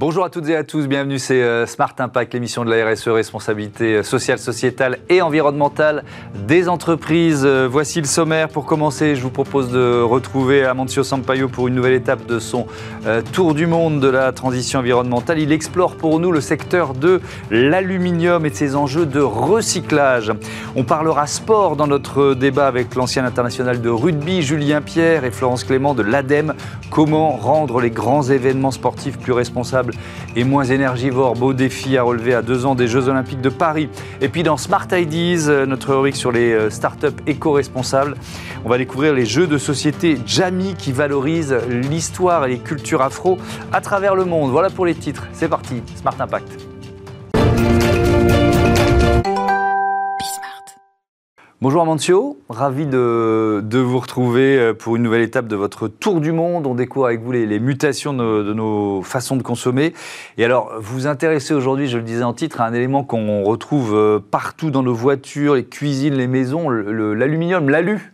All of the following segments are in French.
Bonjour à toutes et à tous, bienvenue, c'est euh, Smart Impact, l'émission de la RSE, responsabilité euh, sociale, sociétale et environnementale des entreprises. Euh, voici le sommaire. Pour commencer, je vous propose de retrouver Amancio Sampaio pour une nouvelle étape de son tour du monde de la transition environnementale. Il explore pour nous le secteur de l'aluminium et de ses enjeux de recyclage. On parlera sport dans notre débat avec l'ancien international de rugby, Julien Pierre et Florence Clément de l'ADEME. Comment rendre les grands événements sportifs plus responsables et moins énergivore. Beau défi à relever à deux ans des Jeux Olympiques de Paris. Et puis dans Smart Ideas, euh, notre rubrique sur les euh, startups éco-responsables, on va découvrir les jeux de société Jamie qui valorisent l'histoire et les cultures afro à travers le monde. Voilà pour les titres. C'est parti, Smart Impact. Bonjour Amancio, ravi de, vous retrouver euh, pour une nouvelle étape de votre tour du monde. On découvre avec vous les, mutations de, nos façons de consommer. Et alors, vous vous intéressez aujourd'hui, je le disais en titre, à un élément qu'on retrouve euh, partout dans nos voitures, les cuisines, les maisons, l'aluminium, l'alu.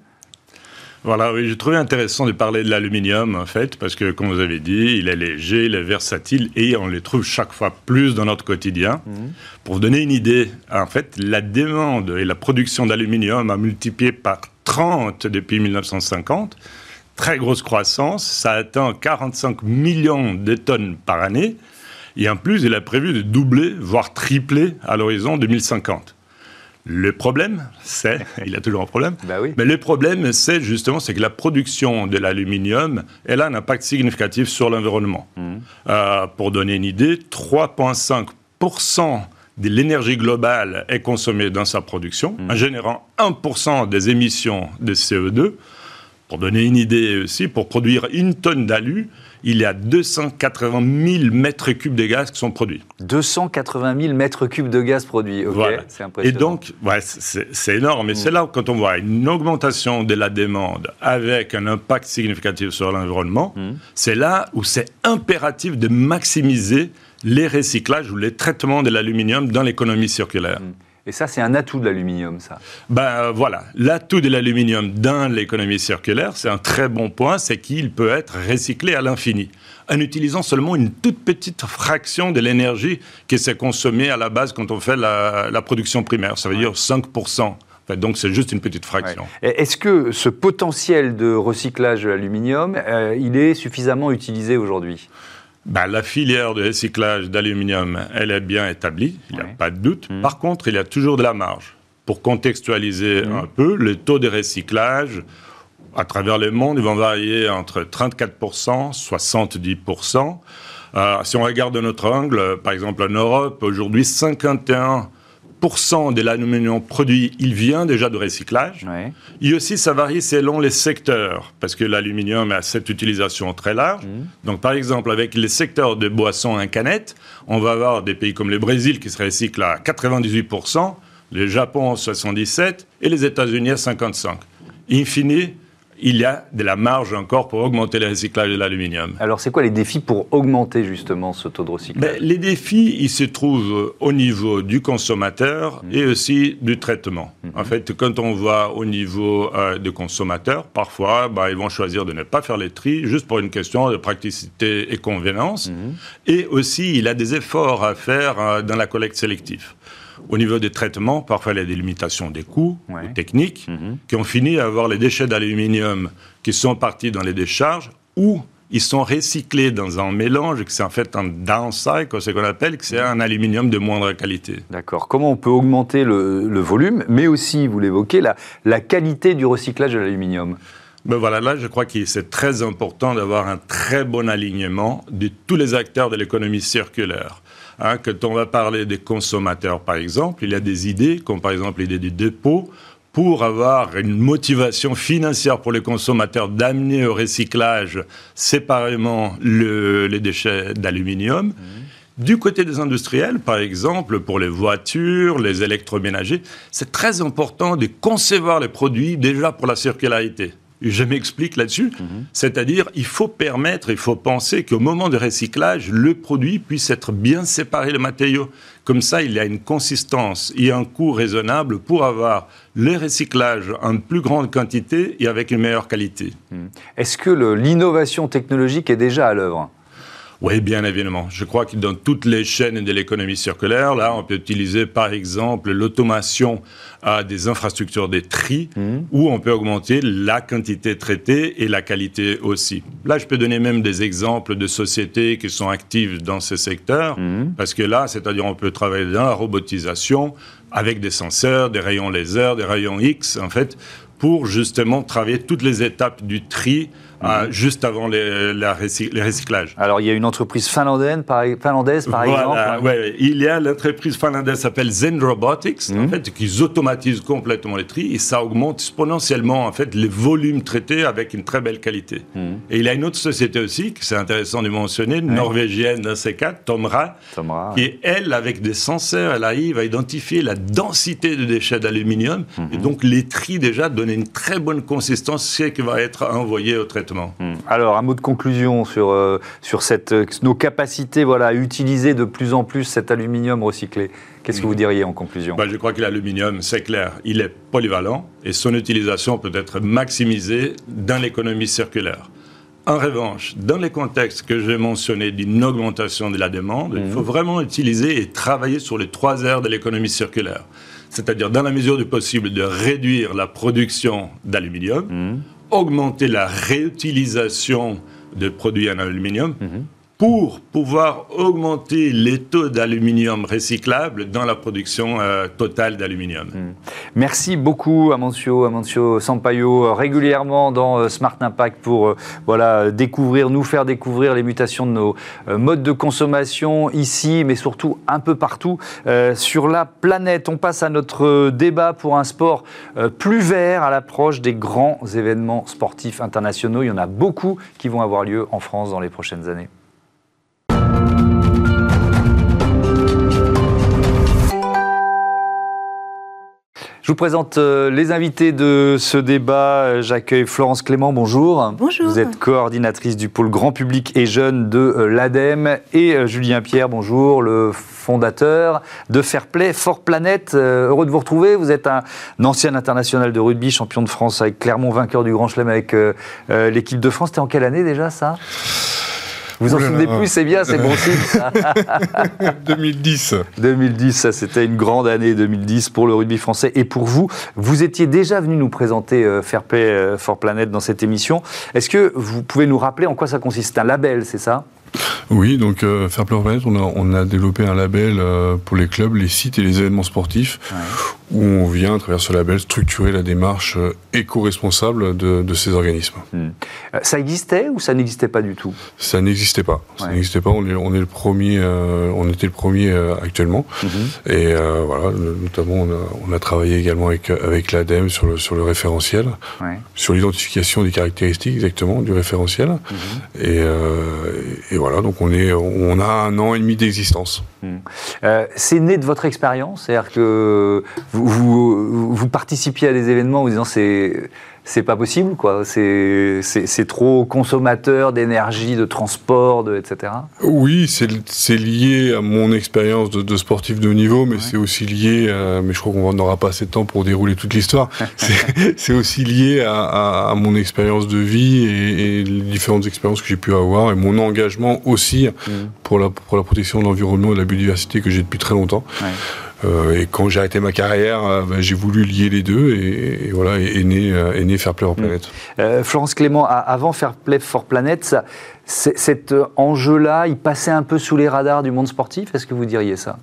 Voilà, oui, j'ai trouvé intéressant de parler de l'aluminium, en fait, parce que, comme vous avez dit, il est léger, il est versatile et on le trouve chaque fois plus dans notre quotidien. Mhm. Pour vous donner une idée, en fait, la demande et la production d'aluminium a multiplié par 30 depuis 1950. Très grosse croissance, ça atteint 45 millions de tonnes par année. Et en plus, il a prévu de doubler, voire tripler à l'horizon 2050. Le problème, c'est, il a toujours un problème, bah oui. mais le problème, c'est justement, c'est que la production de l'aluminium, elle a un impact significatif sur l'environnement. Mmh. Euh, pour donner une idée, 3,5% de l'énergie globale est consommée dans sa production, mmh. en générant 1% des émissions de CO2. Pour donner une idée aussi, pour produire une tonne d'alu, il y a 280 000 mètres cubes de gaz qui sont produits. 280 000 mètres cubes de gaz produits, c'est impressionnant. Et donc, ouais, c'est énorme. Et mm. c'est là quand on voit une augmentation de la demande avec un impact significatif sur l'environnement, mm. c'est là où c'est impératif de maximiser les recyclages ou les traitements de l'aluminium dans l'économie circulaire. Mm. Et ça, c'est un atout de l'aluminium, ça. Ben euh, voilà, l'atout de l'aluminium dans l'économie circulaire, c'est un très bon point, c'est qu'il peut être recyclé à l'infini, en utilisant seulement une toute petite fraction de l'énergie qui s'est consommée à la base quand on fait la, production primaire. Ça veut dire 5%. donc c'est juste une petite fraction. Est-ce que ce potentiel de recyclage de l'aluminium, euh, il est suffisamment utilisé aujourd'hui? Bah, la filière de recyclage d'aluminium, elle est bien établie, il n'y a pas de doute. Mmh. Par contre, il y a toujours de la marge. Pour contextualiser mmh. un peu, le taux de recyclage à travers le monde, ils vont varier entre 34% 70%. Euh, si on regarde de notre angle, par exemple en Europe, aujourd'hui, 51 de l'aluminium produit, il vient déjà de recyclage. Et aussi, ça varie selon les secteurs, parce que l'aluminium a cette utilisation très large. Mmh. Donc, par exemple, avec les secteurs de boissons en canette, on va avoir des pays comme le Brésil qui se recycle à 98%, le Japon à 77% et les États-Unis à 55%. In fine, il y a de la marge encore pour augmenter le recyclage de l'aluminium. Alors, c'est quoi les défis pour augmenter justement ce taux de recyclage? Ben, Les défis, ils se trouvent au niveau du consommateur mmh. et aussi du traitement. Mmh. En fait, quand on voit au niveau euh, du consommateur, parfois, ben, ils vont choisir de ne pas faire les tri juste pour une question de praticité et convenance. Mmh. Et aussi, il a des efforts à faire euh, dans la collecte sélective. Au niveau des traitements, parfois il y a des limitations des coûts techniques mhm. qui ont fini à avoir les déchets d'aluminium qui sont partis dans les décharges ou ils sont recyclés dans un mélange, que c'est en fait un downcycle, ce qu'on appelle, que c'est un aluminium de moindre qualité. D'accord. Comment on peut augmenter le, volume, mais aussi, vous l'évoquez, la, la qualité du recyclage de l'aluminium? Ben voilà, là, je crois que c'est très important d'avoir un très bon alignement de tous les acteurs de l'économie circulaire. Hein, quand on va parler des consommateurs, par exemple, il y a des idées, comme par exemple l'idée du dépôt, pour avoir une motivation financière pour les consommateurs d'amener au recyclage séparément les déchets d'aluminium. Mmh. Du côté des industriels, par exemple, pour les voitures, les électroménagers, c'est très important de concevoir les produits déjà pour la circularité je m'explique là-dessus. Mhm. C'est-à-dire, il faut permettre, il faut penser qu'au moment de recyclage, le produit puisse être bien séparé le matériau. Comme ça, il y a une consistance et un coût raisonnable pour avoir le recyclage en plus grande quantité et avec une meilleure qualité. Mhm. Est-ce que l'innovation technologique est déjà à l'œuvre? Oui, bien évidemment. Je crois que dans toutes les chaînes de l'économie circulaire, là, on peut utiliser par exemple l'automation à des infrastructures de tri, mmh. où on peut augmenter la quantité traitée et la qualité aussi. Là, je peux donner même des exemples de sociétés qui sont actives dans ce secteur, mmh. parce que là, c'est-à-dire on peut travailler dans la robotisation avec des senseurs, des rayons laser, des rayons X, en fait, pour justement travailler toutes les étapes du tri euh, mhm. juste avant les, la recyclages. Alors, il y a une entreprise finlandaise, par, finlandaise, par exemple ouais, Il y a l'entreprise finlandaise qui s'appelle Zen Robotics, en mhm. fait, qui automatise complètement les tri et ça augmente exponentiellement en fait, les volumes traités avec une très belle qualité. Mhm. Et il y a une autre société aussi, que c'est intéressant de mentionner, une norvégienne dans ces cas, Tomra, Tomra qui, elle, avec des senseurs, elle arrive à identifier la densité de déchets d'aluminium et donc les tri déjà donnent une très bonne consistance, ce qui va être envoyé au traitement Hmm. Alors, un mot de conclusion sur, euh, sur cette, euh, nos capacités voilà, à utiliser de plus en plus cet aluminium recyclé. Qu'est-ce que vous hmm. diriez en conclusion? Bah, Je crois que l'aluminium, c'est clair, il est polyvalent et son utilisation peut être maximisée dans l'économie circulaire. En revanche, dans les contextes que j'ai mentionnés d'une augmentation de la demande, il hmm. faut vraiment utiliser et travailler sur les trois aires de l'économie circulaire. C'est-à-dire, dans la mesure du possible, de réduire la production d'aluminium, augmenter la réutilisation de produits en aluminium. Mhm pour pouvoir augmenter les taux d'aluminium recyclable dans la production euh, totale d'aluminium. Hmm. Merci beaucoup Amancio, Amancio Sampaio, régulièrement dans euh, Smart Impact pour euh, voilà, découvrir, nous faire découvrir les mutations de nos modes de consommation ici, mais surtout un peu partout sur la planète. On passe à notre débat pour un sport plus vert à l'approche des grands événements sportifs internationaux. Il y en a beaucoup qui vont avoir lieu en France dans les prochaines années. Je vous présente euh, les invités de ce débat. J'accueille Florence Clément, bonjour. Bonjour. Vous êtes coordinatrice du pôle grand public et jeune de euh, l'ADEME. Et euh, Julien Pierre, bonjour, le fondateur de Fairplay for Planet. Heureux de vous retrouver. Vous êtes un, ancien international de rugby, champion de France avec Clermont, vainqueur du Grand Chelem avec l'équipe de France. C'était en quelle année déjà ça? Vous en souvenez plus, c'est bien, c'est bon signe. 2010. 2010, ça c'était une grande année 2010 pour le rugby français et pour vous. Vous étiez déjà venu nous présenter euh, Fair Play euh, for Planet dans cette émission. Est-ce que vous pouvez nous rappeler en quoi ça consiste? C'est un label, c'est ça? Oui, donc euh, Fair Play Planet, on a, on a développé un label euh, pour les clubs, les sites et les événements sportifs, où on vient, à travers ce label, structurer la démarche euh, éco-responsable de, de, ces organismes. Hmm. Ça existait ou ça n'existait pas du tout? Ça n'existait pas. Ça n'existait pas. On est, on est le premier, on était le premier actuellement. Mhm. Et voilà, notamment, on a, on a, travaillé également avec, avec l'ADEME sur le, sur le référentiel, sur l'identification des caractéristiques exactement du référentiel. Mhm. Et, et voilà, donc on, est, on a un an et demi d'existence. Hmm. Euh, c'est né de votre expérience C'est-à-dire que vous, vous, vous, participiez à des événements en vous disant c'est c'est pas possible, quoi. C'est trop consommateur d'énergie, de transport, de, etc. Oui, c'est lié à mon expérience de, sportif de haut niveau, mais c'est aussi lié, mais je crois qu'on n'aura pas assez de temps pour dérouler toute l'histoire. c'est aussi lié à, mon expérience de vie et, les différentes expériences que j'ai pu avoir et mon engagement aussi mm. pour, la, pour la protection de l'environnement et de la biodiversité que j'ai depuis très longtemps. Et quand j'ai arrêté ma carrière, euh, ben, j'ai voulu lier les deux et, voilà, et, né, euh, et né Fair Play for Planet. Florence Clément, avant Fair Play for Planet, cet enjeu-là, il passait un peu sous les radars du monde sportif? Est-ce que vous diriez ça?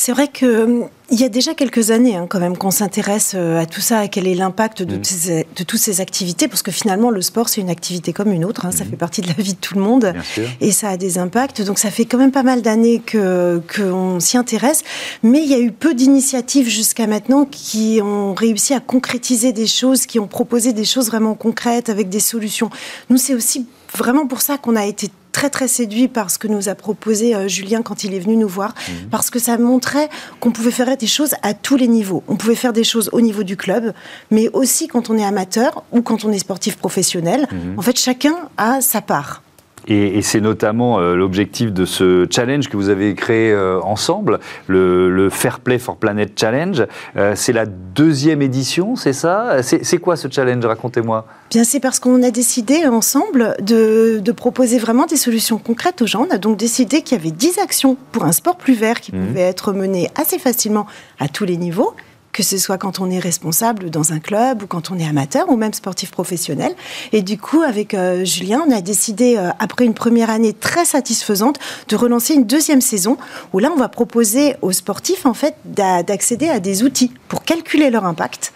C'est vrai qu'il hum, y a déjà quelques années hein, quand même qu'on s'intéresse euh, à tout ça, à quel est l'impact de, mm. de, toutes ces activités, parce que finalement le sport c'est une activité comme une autre, hein, ça mm. fait partie de la vie de tout le monde et ça a des impacts. Donc ça fait quand même pas mal d'années que qu'on s'y intéresse, mais il y a eu peu d'initiatives jusqu'à maintenant qui ont réussi à concrétiser des choses, qui ont proposé des choses vraiment concrètes avec des solutions. Nous c'est aussi vraiment pour ça qu'on a été très très séduit par ce que nous a proposé euh, Julien quand il est venu nous voir, mhm. parce que ça montrait qu'on pouvait faire des choses à tous les niveaux. On pouvait faire des choses au niveau du club, mais aussi quand on est amateur ou quand on est sportif professionnel. Mhm. En fait, chacun a sa part. Et, c'est notamment euh, l'objectif de ce challenge que vous avez créé euh, ensemble, le, Fair Play for Planet Challenge. Euh, c'est la deuxième édition, c'est ça? C'est, quoi ce challenge? Racontez-moi. Bien, c'est parce qu'on a décidé ensemble de, proposer vraiment des solutions concrètes aux gens. On a donc décidé qu'il y avait 10 actions pour un sport plus vert qui mmh. pouvaient être menées assez facilement à tous les niveaux que ce soit quand on est responsable dans un club ou quand on est amateur ou même sportif professionnel. Et du coup, avec euh, Julien, on a décidé, euh, après une première année très satisfaisante, de relancer une deuxième saison où là, on va proposer aux sportifs en fait d'accéder à des outils pour calculer leur impact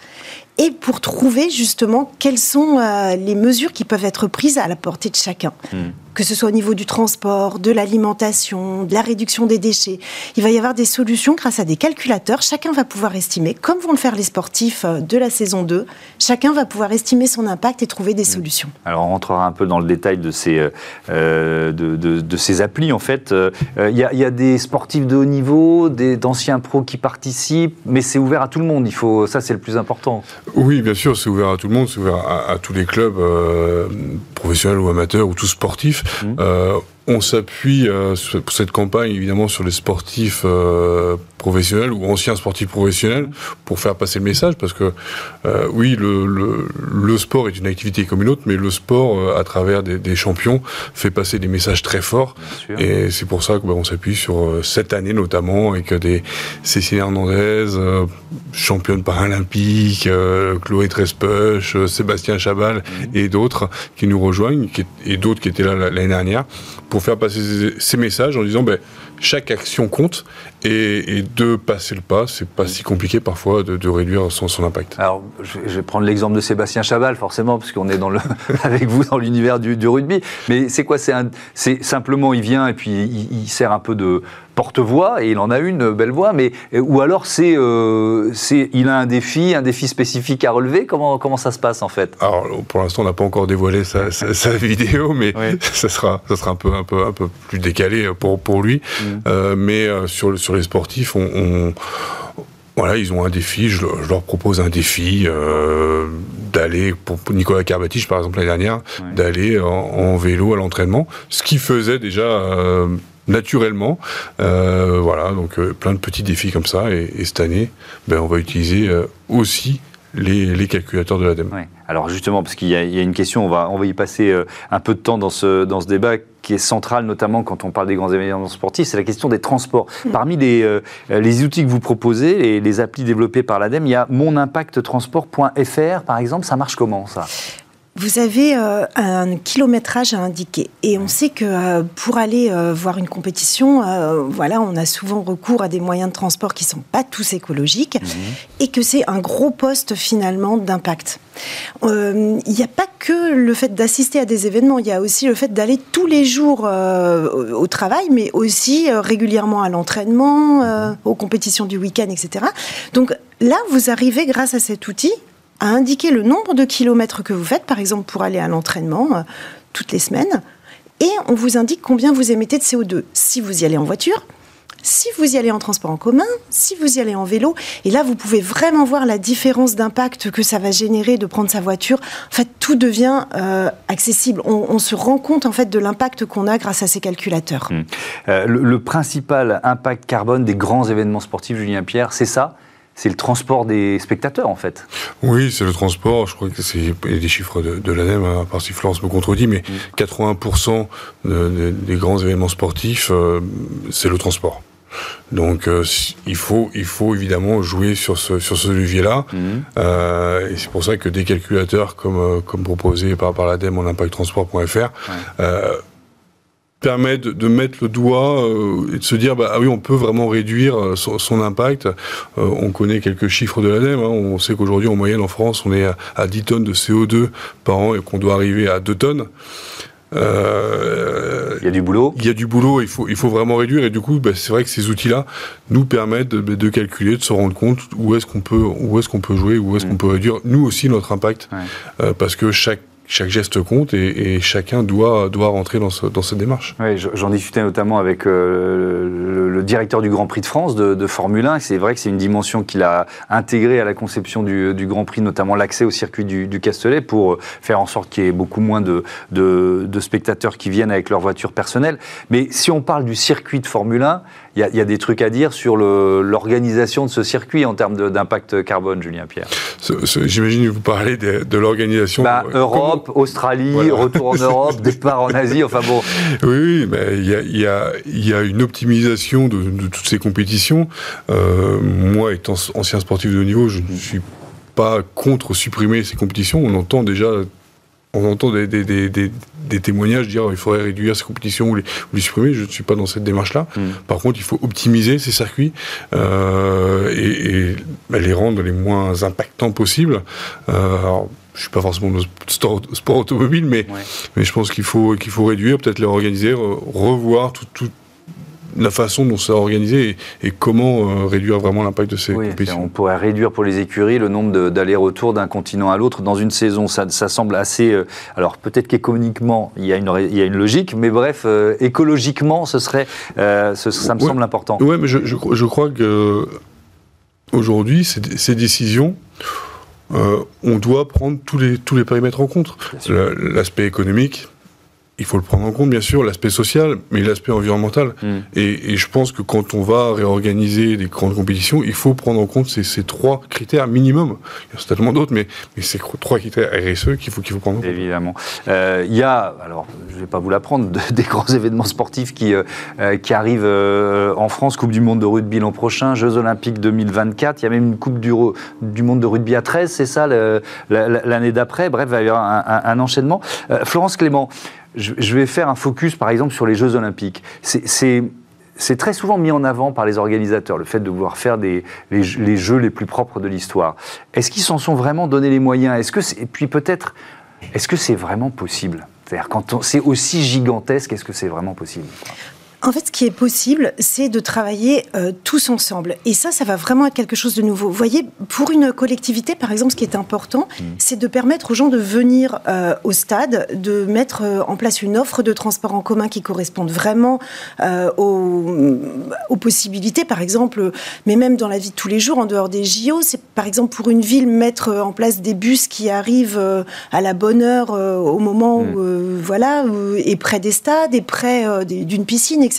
et pour trouver justement quelles sont euh, les mesures qui peuvent être prises à la portée de chacun. Hmm que ce soit au niveau du transport, de l'alimentation, de la réduction des déchets. Il va y avoir des solutions grâce à des calculateurs. Chacun va pouvoir estimer, comme vont le faire les sportifs euh, de la saison 2, chacun va pouvoir estimer son impact et trouver des mmh. solutions. Alors on rentrera un peu dans le détail de ces, euh, euh, de, ces applis. En fait, il y, a des sportifs de haut niveau, d'anciens pros qui participent, mais c'est ouvert à tout le monde. Il faut, ça c'est le plus important. Oui, bien sûr, c'est ouvert à tout le monde, c'est ouvert à, tous les clubs professionnels ou amateurs ou tous sportifs. Mmh. Euh, on s'appuie euh, pour cette campagne évidemment sur les sportifs euh, professionnels ou anciens sportifs professionnels pour faire passer le message parce que euh, oui le, le, sport est une activité comme une autre mais le sport à travers des, champions fait passer des messages très forts et c'est pour ça que bah, on s'appuie sur cette année notamment avec des Cécile Hernandez championne paralympique Chloé Trespuch Sébastien Chabal mmh. et d'autres qui nous rejoignent et d'autres qui étaient là l'année dernière pour faire passer ces messages en disant ben, chaque action compte et, de passer le pas, c'est pas si compliqué parfois de, réduire son, son, impact. Alors, je, vais prendre l'exemple de Sébastien Chabal, forcément, parce qu'on est dans le, avec vous dans l'univers du, du, rugby. Mais c'est quoi C'est simplement, il vient et puis il sert un peu de, porte-voix, et il en a une belle voix, mais euh, ou alors c'est, euh, c'est, il a un défi, un défi spécifique à relever. Comment comment ça se passe en fait? Alors pour l'instant, on n'a pas encore dévoilé sa, sa, vidéo, mais ça sera ça sera un peu un peu un peu plus décalé pour pour lui. Mm. Euh, mais sur sur les sportifs, on, voilà, ils ont un défi. Je, leur propose un défi d'aller pour Nicolas Carbatich, par exemple l'année dernière, d'aller en, en, vélo à l'entraînement, ce qui faisait déjà naturellement. Euh, voilà, donc euh, plein de petits défis comme ça. Et, cette année, ben, on va utiliser euh, aussi les, calculateurs de l'ADEME. Alors justement, parce qu'il y, a une question, on va, on va y passer un peu de temps dans ce, dans ce débat qui est central, notamment quand on parle des grands événements sportifs, c'est la question des transports. Mm. Parmi les, les, outils que vous proposez, les, les applis développés par l'ADEME, il y a monimpacttransport.fr, par exemple. Ça marche comment, ça? Vous avez euh, un kilométrage à indiquer et on sait que euh, pour aller euh, voir une compétition, voilà, on a souvent recours à des moyens de transport qui sont pas tous écologiques mhm. et que c'est un gros poste finalement d'impact. Il n'y a pas que le fait d'assister à des événements, il y a aussi le fait d'aller tous les jours au travail, mais aussi régulièrement à l'entraînement, aux compétitions du week-end, etc. Donc là, vous arrivez grâce à cet outil à indiquer le nombre de kilomètres que vous faites, par exemple pour aller à l'entraînement euh, toutes les semaines, et on vous indique combien vous émettez de CO2 si vous y allez en voiture, si vous y allez en transport en commun, si vous y allez en vélo. Et là, vous pouvez vraiment voir la différence d'impact que ça va générer de prendre sa voiture. En fait, tout devient euh, accessible. On, se rend compte en fait de l'impact qu'on a grâce à ces calculateurs. Hum. Euh, le, principal impact carbone des grands événements sportifs, Julien Pierre, c'est ça? C'est le transport des spectateurs, en fait. Oui, c'est le transport. Je crois que c'est des chiffres de, de l'ADEME, hein, à part si Florence me contredit, mais 80% mm. des grands événements sportifs, euh, c'est le transport. Donc euh, il, faut, il faut évidemment jouer sur ce, sur ce levier-là. Mm. Euh, et c'est pour ça que des calculateurs comme, comme proposé par, par l'ADEME en impacttransport.fr permet de, mettre le doigt euh, et de se dire bah ah oui on peut vraiment réduire euh, son, impact. Euh, on connaît quelques chiffres de l'ADEME. Hein. On sait qu'aujourd'hui en moyenne en France on est à, 10 tonnes de CO2 par an et qu'on doit arriver à 2 tonnes. il y a du boulot. Il y a du boulot, il faut, il faut vraiment réduire. Et du coup, bah, c'est vrai que ces outils-là nous permettent de, calculer, de se rendre compte où est-ce qu'on peut, où est-ce qu'on peut jouer, où est-ce qu'on mm. peut réduire, nous aussi, notre impact. parce que chaque chaque geste compte et, chacun doit, doit rentrer dans, cette démarche. Oui, j'en discutais notamment avec euh, le, directeur du Grand Prix de France de, Formule 1. C'est vrai que c'est une dimension qu'il a intégrée à la conception du, Grand Prix, notamment l'accès au circuit du, Castellet pour faire en sorte qu'il y ait beaucoup moins de, de, spectateurs qui viennent avec leur voiture personnelle. Mais si on parle du circuit de Formule 1, il y, a des trucs à dire sur l'organisation de ce circuit en termes d'impact carbone, Julien Pierre? J'imagine que vous parlez de, l'organisation. Bah, Europe, Australie, retour en Europe, départ en Asie, enfin bon. Oui, il y, a, y, a, une optimisation de, toutes ces compétitions. Euh, moi, étant ancien sportif de haut niveau, je ne suis pas contre supprimer ces compétitions. On entend déjà on entend des, des, témoignages dire qu'il faudrait réduire ces compétitions ou les, supprimer. Je ne suis pas dans cette démarche-là. Hmm. Par contre, il faut optimiser ces circuits euh, et, bah, les rendre les moins impactants possibles. Euh, alors, je suis pas forcément dans le sport, automobile, mais, mais je pense qu'il faut, qu'il faut réduire, peut-être les organiser, revoir tout, tout la façon dont c'est organisé et, comment euh, réduire vraiment l'impact de ces compétitions. On pourrait réduire pour les écuries le nombre d'allers-retours d'un continent à l'autre dans une saison. Ça, semble assez. Euh, alors peut-être qu'économiquement il, y a une, il y a une logique, mais bref, euh, écologiquement, ce serait, ça me semble important. Oui, mais je, je, crois que aujourd'hui, ces, ces décisions. on doit prendre tous les, tous les périmètres en compte. L'aspect économique, il faut le prendre en compte, bien sûr, l'aspect social, mais l'aspect environnemental. Mm. Et, je pense que quand on va réorganiser des grandes compétitions, il faut prendre en compte ces, ces trois critères minimum. Il y a certainement d'autres, mais, mais ces trois critères RSE qu'il faut, qu'il faut prendre en compte. Évidemment. Euh, il y a, alors je ne vais pas vous l'apprendre, des grands événements sportifs qui, euh, euh, qui arrivent en France, Coupe du Monde de rugby l'an prochain, Jeux Olympiques 2024, il y a même une Coupe du, du Monde de rugby à 13, c'est ça, l'année d'après. Bref, il va y avoir un, un enchaînement. Florence Clément, je, vais faire un focus, par exemple, sur les Jeux Olympiques. C'est très souvent mis en avant par les organisateurs, le fait de vouloir faire les, jeux les plus propres de l'histoire. Est-ce qu'ils s'en sont vraiment donné les moyens? Est-ce que et puis peut-être, est-ce que c'est vraiment possible? C'est-à-dire quand c'est aussi gigantesque, est-ce que c'est vraiment possible? En fait, ce qui est possible, c'est de travailler euh, tous ensemble. Et ça, ça va vraiment être quelque chose de nouveau. Vous voyez, pour une collectivité, par exemple, ce qui est important, mmh. c'est de permettre aux gens de venir euh, au stade, de mettre euh, en place une offre de transport en commun qui corresponde vraiment aux, aux, possibilités, par exemple, mais même dans la vie de tous les jours, en dehors des JO. C'est par exemple pour une ville mettre en place des bus qui arrivent à la bonne heure au moment mmh. où, voilà, et près des stades et près d'une piscine, etc.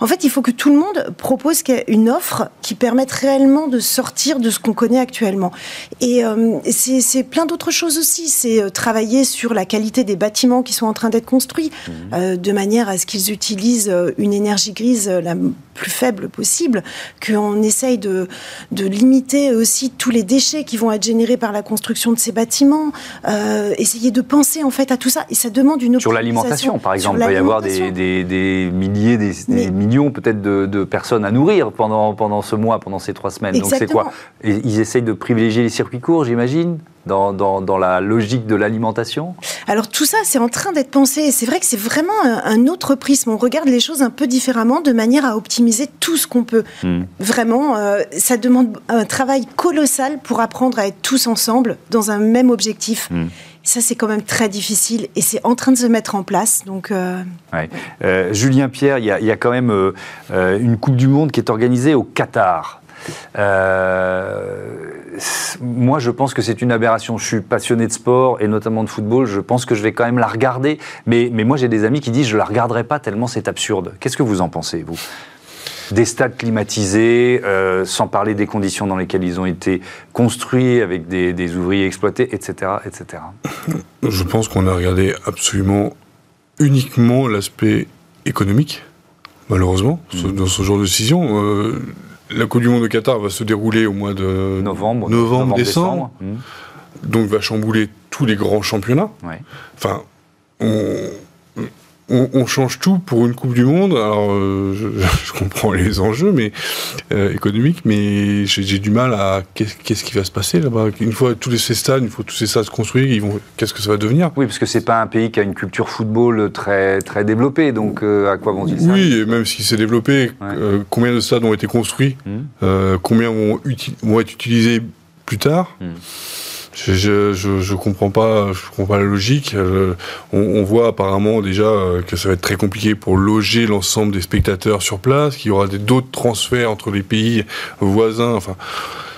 En fait, il faut que tout le monde propose une offre qui permette réellement de sortir de ce qu'on connaît actuellement. Et euh, c'est plein d'autres choses aussi. C'est euh, travailler sur la qualité des bâtiments qui sont en train d'être construits, mmh. euh, de manière à ce qu'ils utilisent une énergie grise la plus faible possible, qu'on essaye de, de, limiter aussi tous les déchets qui vont être générés par la construction de ces bâtiments, essayer de penser en fait à tout ça. Et ça demande une Sur l'alimentation, par exemple, il va y avoir des, des, des milliers, des, millions peut-être de, personnes à nourrir pendant, pendant ce mois, pendant ces trois semaines. Donc c'est quoi Ils essayent de privilégier les circuits courts, j'imagine dans, dans, la logique de l'alimentation? Alors tout ça, c'est en train d'être pensé. Et c'est vrai que c'est vraiment un, autre prisme. On regarde les choses un peu différemment de manière à optimiser tout ce qu'on peut. Hmm. Vraiment, euh, ça demande un travail colossal pour apprendre à être tous ensemble dans un même objectif. Hmm. Ça, c'est quand même très difficile et c'est en train de se mettre en place. Donc, euh, euh, Julien Pierre, il y, a quand même euh, une Coupe du Monde qui est organisée au Qatar. moi, je pense que c'est une aberration. Je suis passionné de sport et notamment de football. Je pense que je vais quand même la regarder. Mais, mais moi, j'ai des amis qui disent je la regarderai pas tellement c'est absurde. Qu'est-ce que vous en pensez, vous? Des stades climatisés, euh, sans parler des conditions dans lesquelles ils ont été construits, avec des, ouvriers exploités, etc. etc. Je pense qu'on a regardé absolument uniquement l'aspect économique, malheureusement, mmh. dans ce genre de décision. Euh, la Coupe du Monde de Qatar va se dérouler au mois de novembre, novembre, décembre, mmh. donc va chambouler tous les grands championnats. Enfin, on, on, change tout pour une Coupe du Monde. Alors, euh, je, comprends les enjeux mais, euh, économiques, mais j'ai du mal à qu'est-ce qui va se passer là-bas? Une fois tous ces stades, une fois tous ces stades ils vont, qu'est-ce que ça va devenir? Oui, parce que c'est pas un pays qui a une culture football très très développée. Donc, euh, à quoi vont-ils Oui, et même si c'est développé, combien de stades ont été construits mmh. Combien vont, vont, être utilisés plus tard? Mmh je, je, comprends pas, je comprends la logique. Euh, on, voit apparemment déjà euh, que ça va être très compliqué pour loger l'ensemble des spectateurs sur place, qu'il y aura d'autres transferts entre les pays voisins. Enfin,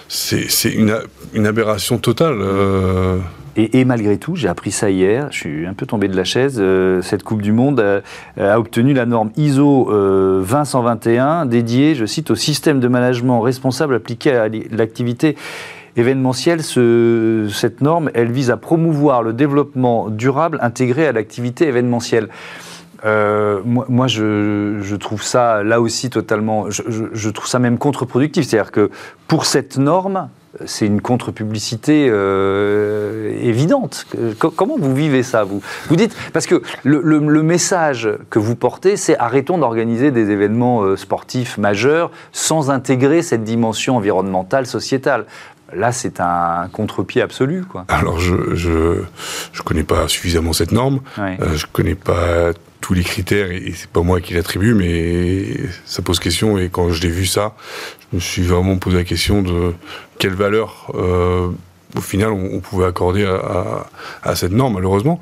c'est une, aberration totale. Euh. Et, malgré tout, j'ai appris ça hier, je suis un peu tombé de la chaise, cette Coupe du Monde a, a obtenu la norme ISO euh, 20121 dédiée, je cite, au système de management responsable appliqué à l'activité événementielle. Ce, cette norme, elle vise à promouvoir le développement durable intégré à l'activité événementielle. Euh, moi, je, trouve ça là aussi totalement, je, trouve ça même contre-productif. C'est-à-dire que pour cette norme, c'est une contre-publicité euh, évidente. Comment vous vivez ça, vous? Vous dites, parce que le, message que vous portez, c'est arrêtons d'organiser des événements euh, sportifs majeurs sans intégrer cette dimension environnementale, sociétale. Là, c'est un contre-pied absolu. Quoi. Alors, je ne je, je connais pas suffisamment cette norme. Ouais. Euh, je connais pas tous les critères et, et c'est pas moi qui l'attribue, mais ça pose question. Et quand je l'ai vu ça, je me suis vraiment posé la question de quelle valeur, euh, au final, on, on, pouvait accorder à, à, à cette norme, malheureusement.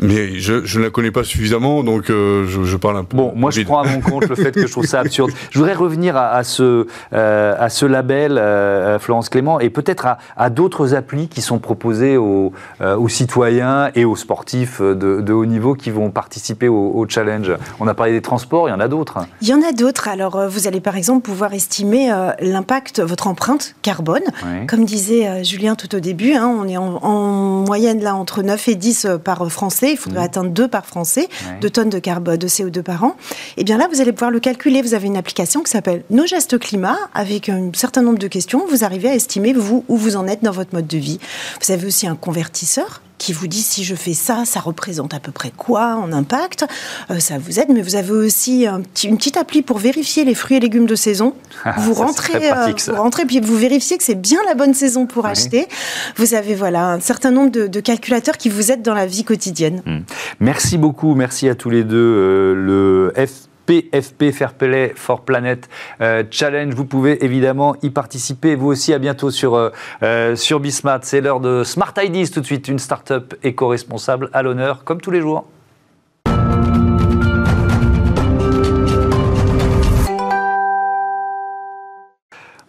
Mais je, je, ne la connais pas suffisamment, donc euh, je, je, parle un peu. Bon, moi je prends à mon compte le fait que je trouve ça absurde. Je voudrais revenir à, à ce, euh, à ce label, euh, Florence Clément, et peut-être à, à d'autres applis qui sont proposés aux, euh, aux citoyens et aux sportifs de, de, haut niveau qui vont participer au, au, challenge. On a parlé des transports, il y en a d'autres. Il y en a d'autres. Alors vous allez par exemple pouvoir estimer euh, l'impact, votre empreinte carbone. Oui. Comme disait Julien tout au début, hein, on est en, en, moyenne là entre 9 et 10 par français. Il faudrait mmh. atteindre 2 par français, Ouais. 2 tonnes de carbone, de CO2 par an. Et bien là, vous allez pouvoir le calculer. Vous avez une application qui s'appelle Nos gestes climat, avec un certain nombre de questions. Vous arrivez à estimer vous où vous en êtes dans votre mode de vie. Vous avez aussi un convertisseur qui vous dit si je fais ça, ça représente à peu près quoi en impact? Euh, ça vous aide, mais vous avez aussi un petit, une petite appli pour vérifier les fruits et légumes de saison. Ah, vous, ça, rentrez, pratique, euh, vous rentrez, puis vous vérifiez que c'est bien la bonne saison pour Oui. acheter. Vous avez voilà un certain nombre de, de, calculateurs qui vous aident dans la vie quotidienne. Mmh. Merci beaucoup, merci à tous les deux. Euh, le F PFP Fair Play for Planet euh, Challenge. Vous pouvez évidemment y participer. Vous aussi, à bientôt sur, euh, sur Bismart. C'est l'heure de Smart Ideas tout de suite, une start-up éco-responsable à l'honneur, comme tous les jours.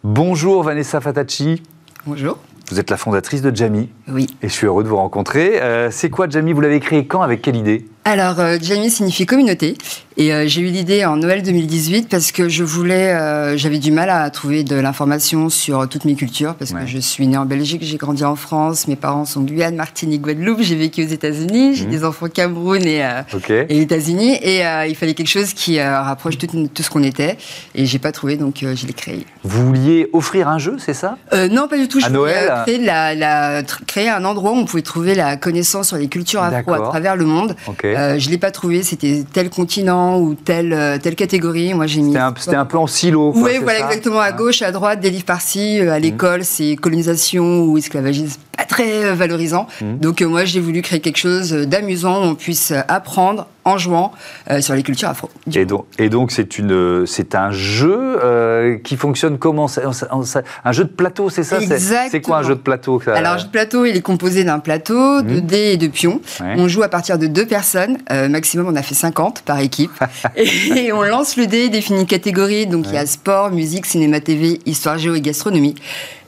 Bonjour Vanessa Fatacci. Bonjour. Vous êtes la fondatrice de Jamie. Oui. Et je suis heureux de vous rencontrer. Euh, c'est quoi Jamie Vous l'avez créé quand? Avec quelle idée? Alors, euh, Jamie signifie communauté. Et euh, j'ai eu l'idée en Noël 2018 parce que je voulais, euh, j'avais du mal à trouver de l'information sur toutes mes cultures parce Ouais. que je suis née en Belgique, j'ai grandi en France, mes parents sont Guyane, Martinique, Guadeloupe, j'ai vécu aux États-Unis, j'ai Mhm. des enfants Cameroun et, euh, Ok. et États-Unis et euh, il fallait quelque chose qui euh, rapproche tout, tout ce qu'on était et j'ai pas trouvé donc euh, je l'ai créé. Vous vouliez offrir un jeu, c'est ça? Euh, non, pas du tout. Je À Noël créer, la, la- tr- créer un endroit où on pouvait trouver la connaissance sur les cultures afro à travers le monde. Euh, je l'ai pas trouvé. C'était tel continent ou telle euh, telle catégorie. Moi, j'ai mis. C'était un, un peu en silo. quoi, Oui, voilà, exactement. À Ah. gauche, à droite, des livres par-ci. euh, À l'école, c'est colonisation ou esclavagisme, pas très euh, valorisant. Mhm. Donc, euh, moi, j'ai voulu créer quelque chose d'amusant où on puisse apprendre en jouant euh, sur les cultures afro. Et donc, et donc c'est une, c'est un jeu euh, qui fonctionne comment? Ça- Un jeu de plateau, c'est ça? C'est- C'est quoi un jeu de plateau ça? Alors, le jeu de plateau, il est composé d'un plateau, de Mhm. dés et de pions. Ouais. On joue à partir de deux personnes. Euh, maximum, on a fait 50 par équipe. et, on lance le dé, définit une catégorie. Donc, il y a sport, musique, cinéma, TV, histoire, géo et gastronomie.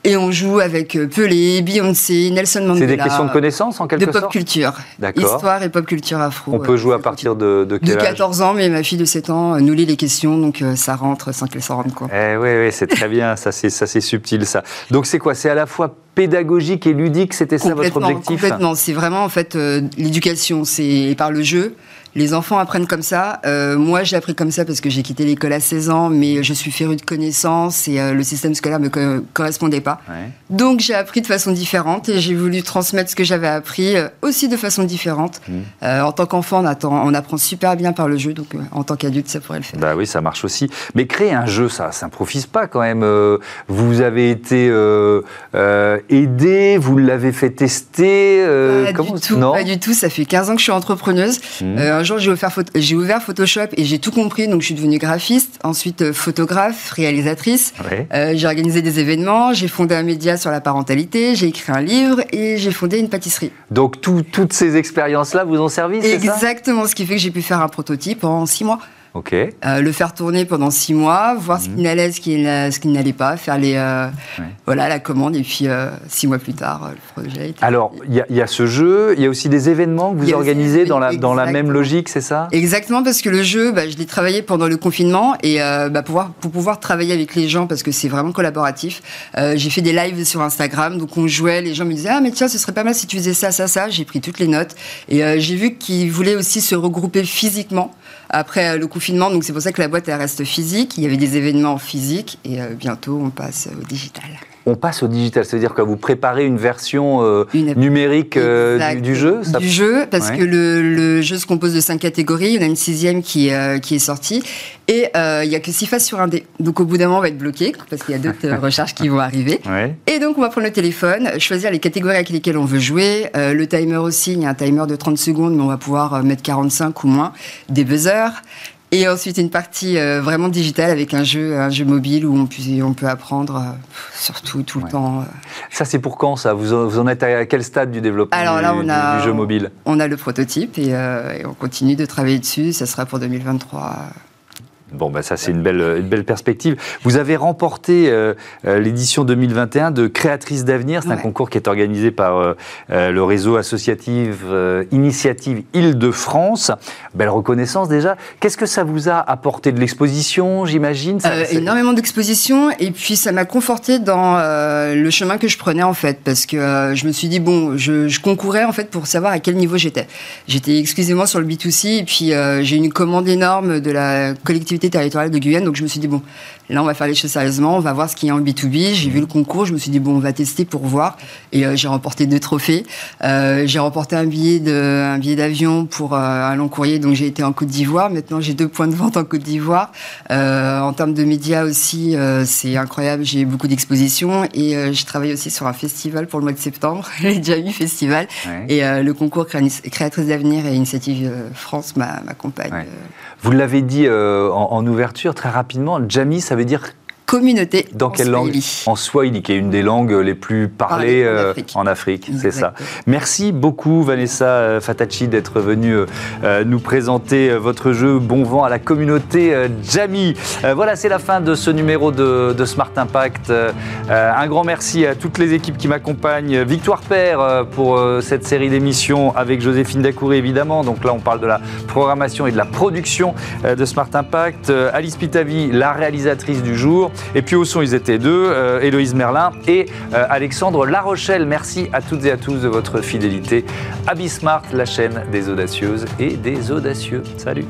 Et on joue avec euh, Pelé, Beyoncé, Nelson Mandela. C'est des questions de connaissances en quelque De pop sorte culture. D'accord. Histoire et pop culture afro. On peut jouer à partir de, de quel De âge 14 ans, mais ma fille de 7 ans euh, nous lit les questions, donc euh, ça rentre sans qu'elle s'en rende compte. Eh oui, oui, c'est très bien, ça c'est, ça c'est subtil ça. Donc c'est quoi? C'est à la fois pédagogique et ludique, c'était ça votre objectif? Complètement. C'est vraiment en fait euh, l'éducation, c'est par le jeu. Les enfants apprennent comme ça. Euh, moi, j'ai appris comme ça parce que j'ai quitté l'école à 16 ans, mais je suis féru de connaissances et euh, le système scolaire me co- correspondait pas. Ouais. Donc, j'ai appris de façon différente et j'ai voulu transmettre ce que j'avais appris euh, aussi de façon différente. Euh, en tant qu'enfant, on, apprend super bien par le jeu, donc en tant qu'adulte, ça pourrait le faire. Bah oui, ça marche aussi. Mais créer un jeu, ça s'improvise pas quand même. Vous avez été aidé Vous l'avez fait tester pas, du tout, non pas du tout. Ça fait 15 ans que je suis entrepreneuse. Mmh. Un jour, j'ai ouvert, ouvert, Photoshop et j'ai tout compris. Donc, je suis devenue graphiste, ensuite photographe, réalisatrice. j'ai organisé des événements, j'ai fondé un média sur la parentalité, j'ai écrit un livre et j'ai fondé une pâtisserie. Donc, toutes ces expériences-là vous ont servi, c'est ça? Exactement, ce qui fait que j'ai pu faire un prototype en six mois. Euh, le faire tourner pendant six mois, voir ce qui mhm. n'allait, ce qui, ce qui n'allait pas, faire les, euh, voilà, la commande, et puis euh, six mois plus tard, le projet. Était Alors, il y, a ce jeu, il y a aussi des événements que vous organisez dans la, dans la même logique, c'est ça? Exactement, parce que le jeu, bah, je l'ai travaillé pendant le confinement, et bah, pouvoir, pour pouvoir travailler avec les gens, parce que c'est vraiment collaboratif, j'ai fait des lives sur Instagram, donc on jouait, les gens me disaient, ah mais tiens, ce serait pas mal si tu faisais ça, ça, ça, j'ai pris toutes les notes, et j'ai vu qu'ils voulaient aussi se regrouper physiquement après le confinement. Donc c'est pour ça que la boîte elle reste physique. Il y avait des événements physiques et euh, bientôt on passe au digital on passe au digital, c'est-à-dire que vous préparez une version euh, numérique euh, du, jeu Du jeu, parce que le, jeu se compose de cinq catégories. Il y en a une sixième qui, euh, qui est sortie. Et il n'y a que six faces sur un dé. Donc au bout d'un moment, on va être bloqué, parce qu'il y a d'autres recherches qui vont arriver. Et donc on va prendre le téléphone, choisir les catégories avec lesquelles on veut jouer. le timer aussi, il y a un timer de 30 secondes, mais on va pouvoir mettre 45 ou moins. Des buzzers. Et ensuite une partie euh, vraiment digitale avec un jeu, un jeu mobile où on peut, on peut apprendre euh, surtout tout le temps. Euh. Ça c'est pour quand ça? Vous en, êtes à quel stade du développement Alors là, on a, du, jeu mobile? On a le prototype et, et, on continue de travailler dessus. Ça sera pour 2023. Bon, bah ça c'est une belle, une belle perspective. Vous avez remporté euh, euh, l'édition 2021 de Créatrices d'avenir. C'est un concours qui est organisé par euh, le réseau associatif Initiative Île-de-France. Belle reconnaissance déjà. Qu'est-ce que ça vous a apporté de l'exposition, j'imagine? Énormément d'exposition et puis ça m'a conforté dans le chemin que je prenais en fait parce que je me suis dit bon, je, je, concourais en fait pour savoir à quel niveau j'étais. J'étais exclusivement sur le B2C et puis j'ai une commande énorme de la collectivité territoriale de Guyane. Donc je me suis dit, bon, là on va faire les choses sérieusement, on va voir ce qu'il y a en B2B. J'ai vu le concours, je me suis dit, bon, on va tester pour voir. Et euh, j'ai remporté deux trophées. Euh, j'ai remporté un billet de, un billet d'avion pour euh, un long courrier, donc j'ai été en Côte d'Ivoire. Maintenant j'ai deux points de vente en Côte d'Ivoire. en termes de médias aussi, c'est incroyable. J'ai beaucoup d'expositions et je travaille aussi sur un festival pour le mois de septembre, le Jamie Festival. Et le concours Créatrice d'avenir et Initiative France m'accompagne. Vous l'avez dit en, ouverture très rapidement, Jami, ça veut dire communauté. Dans quelle langue En Swahili, qui est une des langues les plus parlées euh, en Afrique. c'est ça. Merci beaucoup, Vanessa euh, Fatacci, d'être venue euh, nous présenter votre jeu Bon vent à la communauté Jamie. voilà, c'est la fin de ce numéro de, Smart Impact. un grand merci à toutes les équipes qui m'accompagnent. Victoire Père pour cette série d'émissions avec Joséphine Dacouré, évidemment. Donc là, on parle de la programmation et de la production de Smart Impact. Alice Pitavi, la réalisatrice du jour. Et puis au son, ils étaient deux, euh, Héloïse Merlin et euh, Alexandre Larochelle. Merci à toutes et à tous de votre fidélité. Abismart, la chaîne des audacieuses et des audacieux. Salut